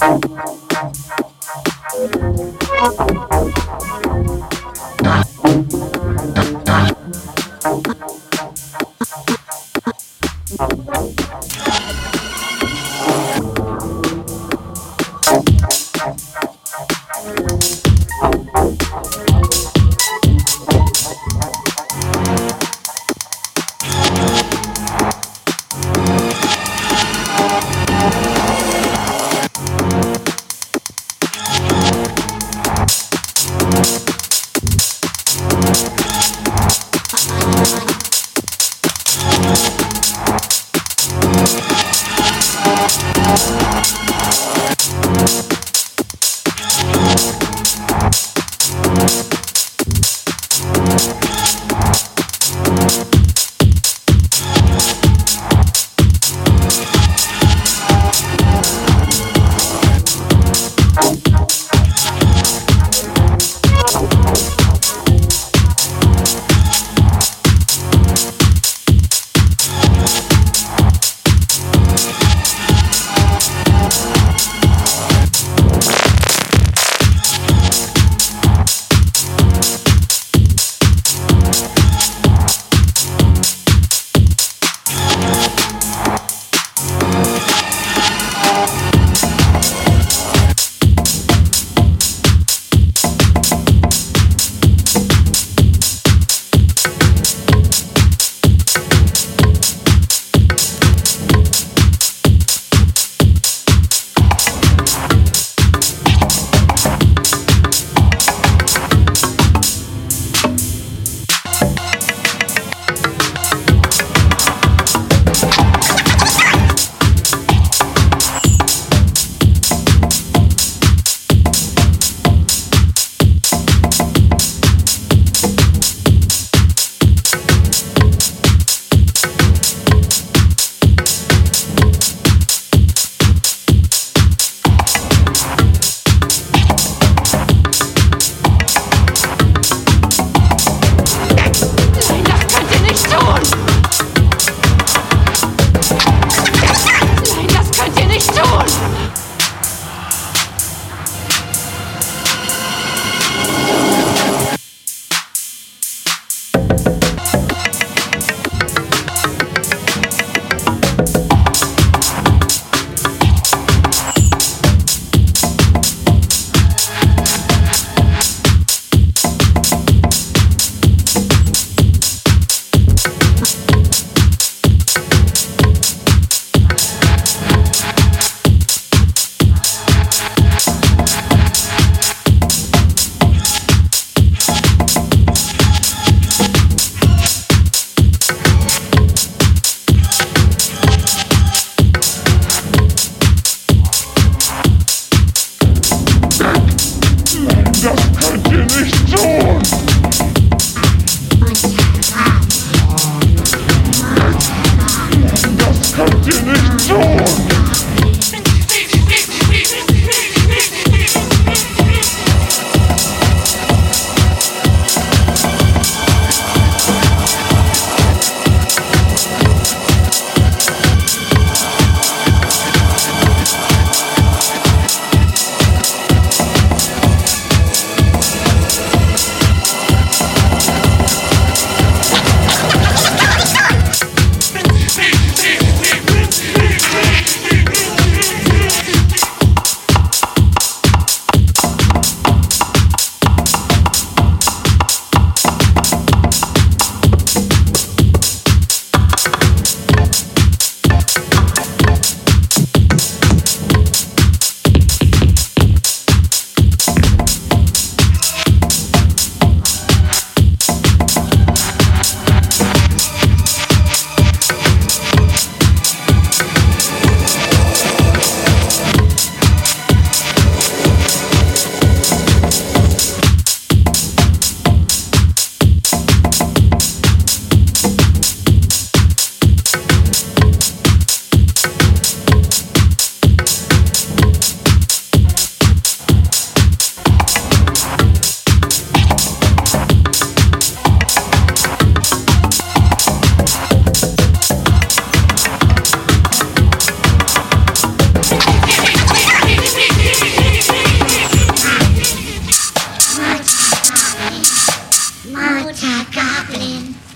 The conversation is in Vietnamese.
Nein, goblin.